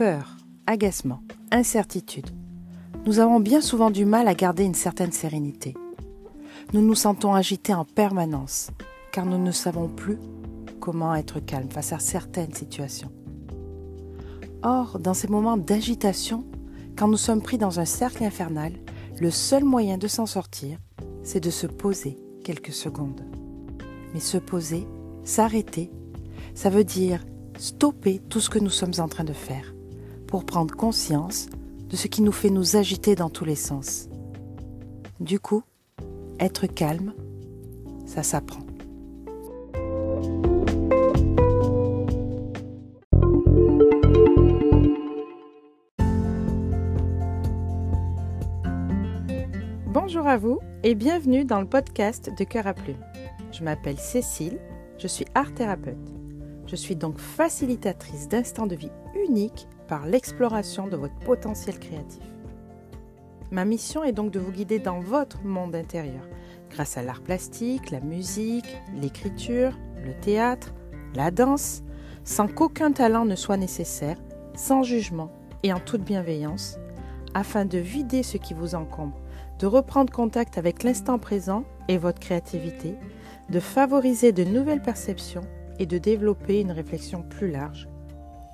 Peur, agacement, incertitude. Nous avons bien souvent du mal à garder une certaine sérénité. Nous nous sentons agités en permanence, car nous ne savons plus comment être calme face à certaines situations. Or, dans ces moments d'agitation, quand nous sommes pris dans un cercle infernal, le seul moyen de s'en sortir, c'est de se poser quelques secondes. Mais se poser, s'arrêter, ça veut dire stopper tout ce que nous sommes en train de faire pour prendre conscience de ce qui nous fait nous agiter dans tous les sens. Du coup, être calme, ça s'apprend. Bonjour à vous et bienvenue dans le podcast de Cœur à Plume. Je m'appelle Cécile, je suis art thérapeute. Je suis donc facilitatrice d'instants de vie uniques par l'exploration de votre potentiel créatif. Ma mission est donc de vous guider dans votre monde intérieur grâce à l'art plastique, la musique, l'écriture, le théâtre, la danse, sans qu'aucun talent ne soit nécessaire, sans jugement et en toute bienveillance, afin de vider ce qui vous encombre, de reprendre contact avec l'instant présent et votre créativité, de favoriser de nouvelles perceptions et de développer une réflexion plus large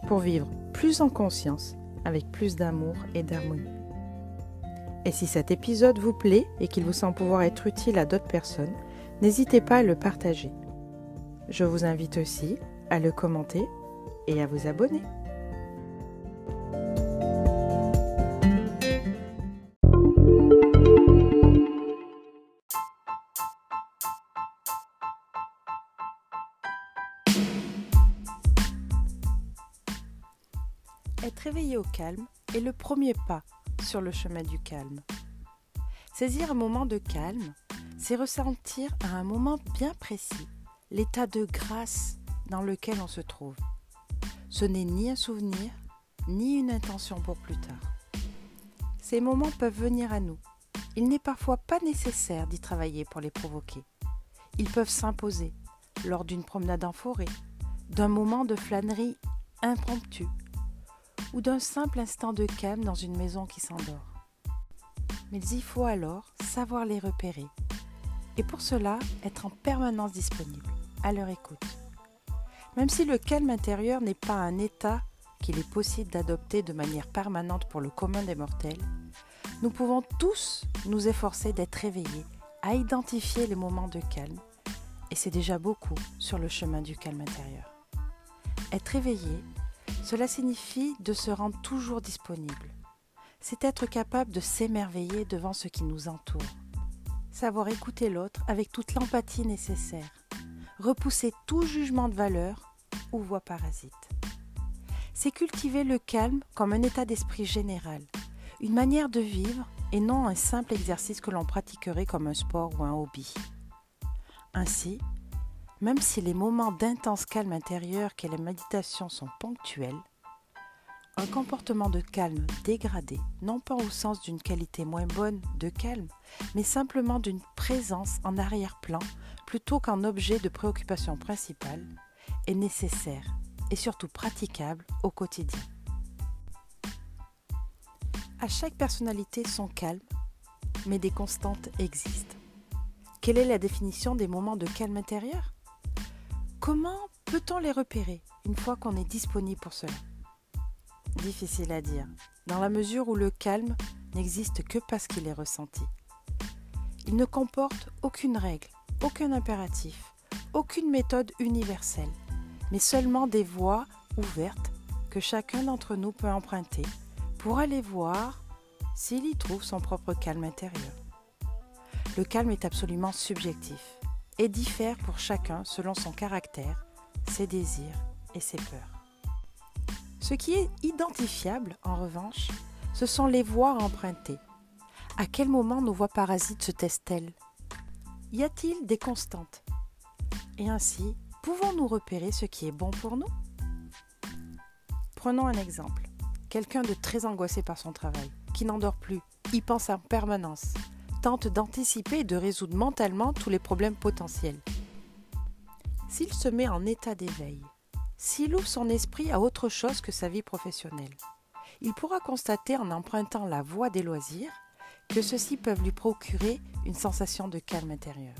pour vivre plus en conscience avec plus d'amour et d'harmonie. Et si cet épisode vous plaît et qu'il vous semble pouvoir être utile à d'autres personnes, n'hésitez pas à le partager. Je vous invite aussi à le commenter et à vous abonner. Être réveillé au calme est le premier pas sur le chemin du calme. Saisir un moment de calme, c'est ressentir à un moment bien précis l'état de grâce dans lequel on se trouve. Ce n'est ni un souvenir, ni une intention pour plus tard. Ces moments peuvent venir à nous. Il n'est parfois pas nécessaire d'y travailler pour les provoquer. Ils peuvent s'imposer lors d'une promenade en forêt, d'un moment de flânerie impromptu ou d'un simple instant de calme dans une maison qui s'endort. Mais il faut alors savoir les repérer et pour cela être en permanence disponible, à leur écoute. Même si le calme intérieur n'est pas un état qu'il est possible d'adopter de manière permanente pour le commun des mortels, nous pouvons tous nous efforcer d'être réveillés, à identifier les moments de calme, et c'est déjà beaucoup sur le chemin du calme intérieur. Être éveillé, cela signifie de se rendre toujours disponible. C'est être capable de s'émerveiller devant ce qui nous entoure. Savoir écouter l'autre avec toute l'empathie nécessaire. Repousser tout jugement de valeur ou voix parasite. C'est cultiver le calme comme un état d'esprit général, une manière de vivre et non un simple exercice que l'on pratiquerait comme un sport ou un hobby. Ainsi, même si les moments d'intense calme intérieur qu'est la méditation sont ponctuels, un comportement de calme dégradé, non pas au sens d'une qualité moins bonne de calme, mais simplement d'une présence en arrière-plan plutôt qu'en objet de préoccupation principale, est nécessaire et surtout praticable au quotidien. À chaque personnalité son calme, mais des constantes existent. Quelle est la définition des moments de calme intérieur? Comment peut-on les repérer une fois qu'on est disponible pour cela? Difficile à dire, dans la mesure où le calme n'existe que parce qu'il est ressenti. Il ne comporte aucune règle, aucun impératif, aucune méthode universelle, mais seulement des voies ouvertes que chacun d'entre nous peut emprunter pour aller voir s'il y trouve son propre calme intérieur. Le calme est absolument subjectif et diffère pour chacun selon son caractère, ses désirs et ses peurs. Ce qui est identifiable, en revanche, ce sont les voies empruntées. À quel moment nos voies parasites se testent-elles Y a-t-il des constantes? Et ainsi, pouvons-nous repérer ce qui est bon pour nous? Prenons un exemple. Quelqu'un de très angoissé par son travail, qui n'en dort plus, y pense en permanence, tente d'anticiper et de résoudre mentalement tous les problèmes potentiels. S'il se met en état d'éveil, s'il ouvre son esprit à autre chose que sa vie professionnelle, il pourra constater en empruntant la voie des loisirs que ceux-ci peuvent lui procurer une sensation de calme intérieur.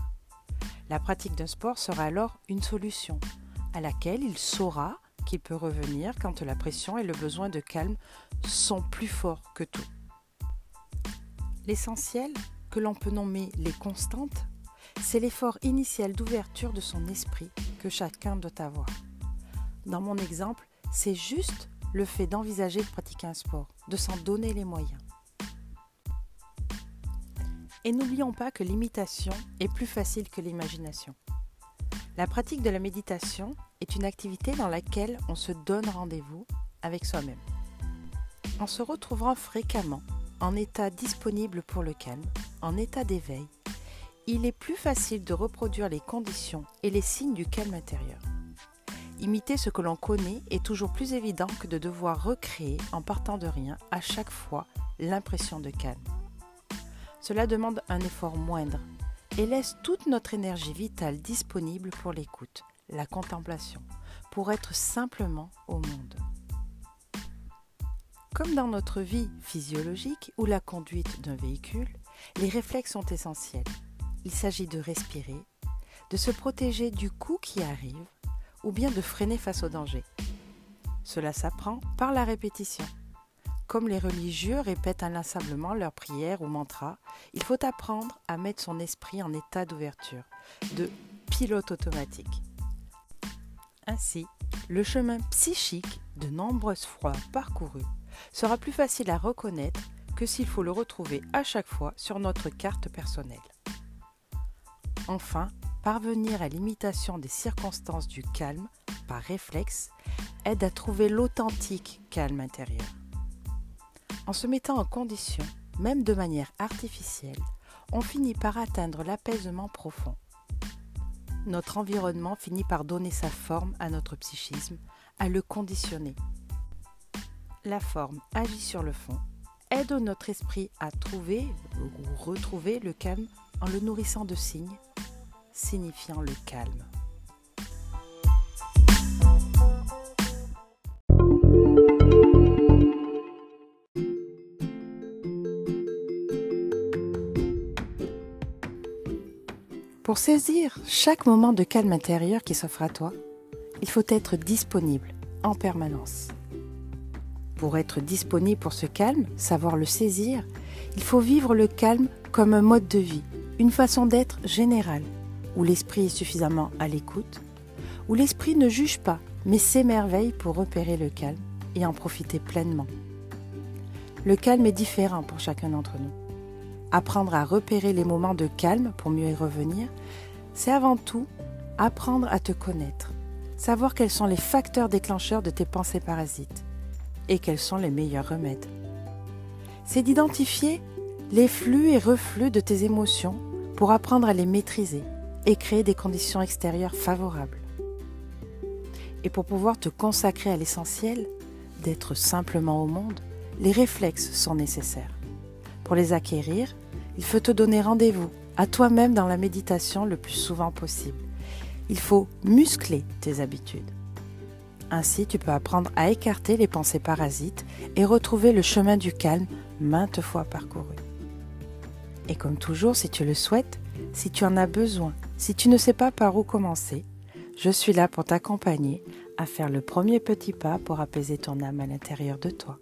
La pratique d'un sport sera alors une solution à laquelle il saura qu'il peut revenir quand la pression et le besoin de calme sont plus forts que tout. L'essentiel, que l'on peut nommer les constantes, c'est l'effort initial d'ouverture de son esprit que chacun doit avoir. Dans mon exemple, c'est juste le fait d'envisager de pratiquer un sport, de s'en donner les moyens. Et n'oublions pas que l'imitation est plus facile que l'imagination. La pratique de la méditation est une activité dans laquelle on se donne rendez-vous avec soi-même. En se retrouvant fréquemment en état disponible pour le calme, état d'éveil, il est plus facile de reproduire les conditions et les signes du calme intérieur. Imiter ce que l'on connaît est toujours plus évident que de devoir recréer en partant de rien à chaque fois l'impression de calme. Cela demande un effort moindre et laisse toute notre énergie vitale disponible pour l'écoute, la contemplation, pour être simplement au monde. Comme dans notre vie physiologique ou la conduite d'un véhicule, les réflexes sont essentiels. Il s'agit de respirer, de se protéger du coup qui arrive ou bien de freiner face au danger. Cela s'apprend par la répétition. Comme les religieux répètent inlassablement leurs prières ou mantras, il faut apprendre à mettre son esprit en état d'ouverture, de pilote automatique. Ainsi, le chemin psychique de nombreuses fois parcouru sera plus facile à reconnaître que s'il faut le retrouver à chaque fois sur notre carte personnelle. Enfin, parvenir à l'imitation des circonstances du calme par réflexe aide à trouver l'authentique calme intérieur. En se mettant en condition, même de manière artificielle, on finit par atteindre l'apaisement profond. Notre environnement finit par donner sa forme à notre psychisme, à le conditionner. La forme agit sur le fond, aide notre esprit à trouver ou retrouver le calme en le nourrissant de signes signifiant le calme. Pour saisir chaque moment de calme intérieur qui s'offre à toi, il faut être disponible en permanence. Pour être disponible pour ce calme, savoir le saisir, il faut vivre le calme comme un mode de vie, une façon d'être générale, où l'esprit est suffisamment à l'écoute, où l'esprit ne juge pas, mais s'émerveille pour repérer le calme et en profiter pleinement. Le calme est différent pour chacun d'entre nous. Apprendre à repérer les moments de calme pour mieux y revenir, c'est avant tout apprendre à te connaître, savoir quels sont les facteurs déclencheurs de tes pensées parasites et quels sont les meilleurs remèdes. C'est d'identifier les flux et reflux de tes émotions pour apprendre à les maîtriser et créer des conditions extérieures favorables. Et pour pouvoir te consacrer à l'essentiel, d'être simplement au monde, les réflexes sont nécessaires. Pour les acquérir, il faut te donner rendez-vous à toi-même dans la méditation le plus souvent possible. Il faut muscler tes habitudes. Ainsi, tu peux apprendre à écarter les pensées parasites et retrouver le chemin du calme maintes fois parcouru. Et comme toujours, si tu le souhaites, si tu en as besoin, si tu ne sais pas par où commencer, je suis là pour t'accompagner à faire le premier petit pas pour apaiser ton âme à l'intérieur de toi.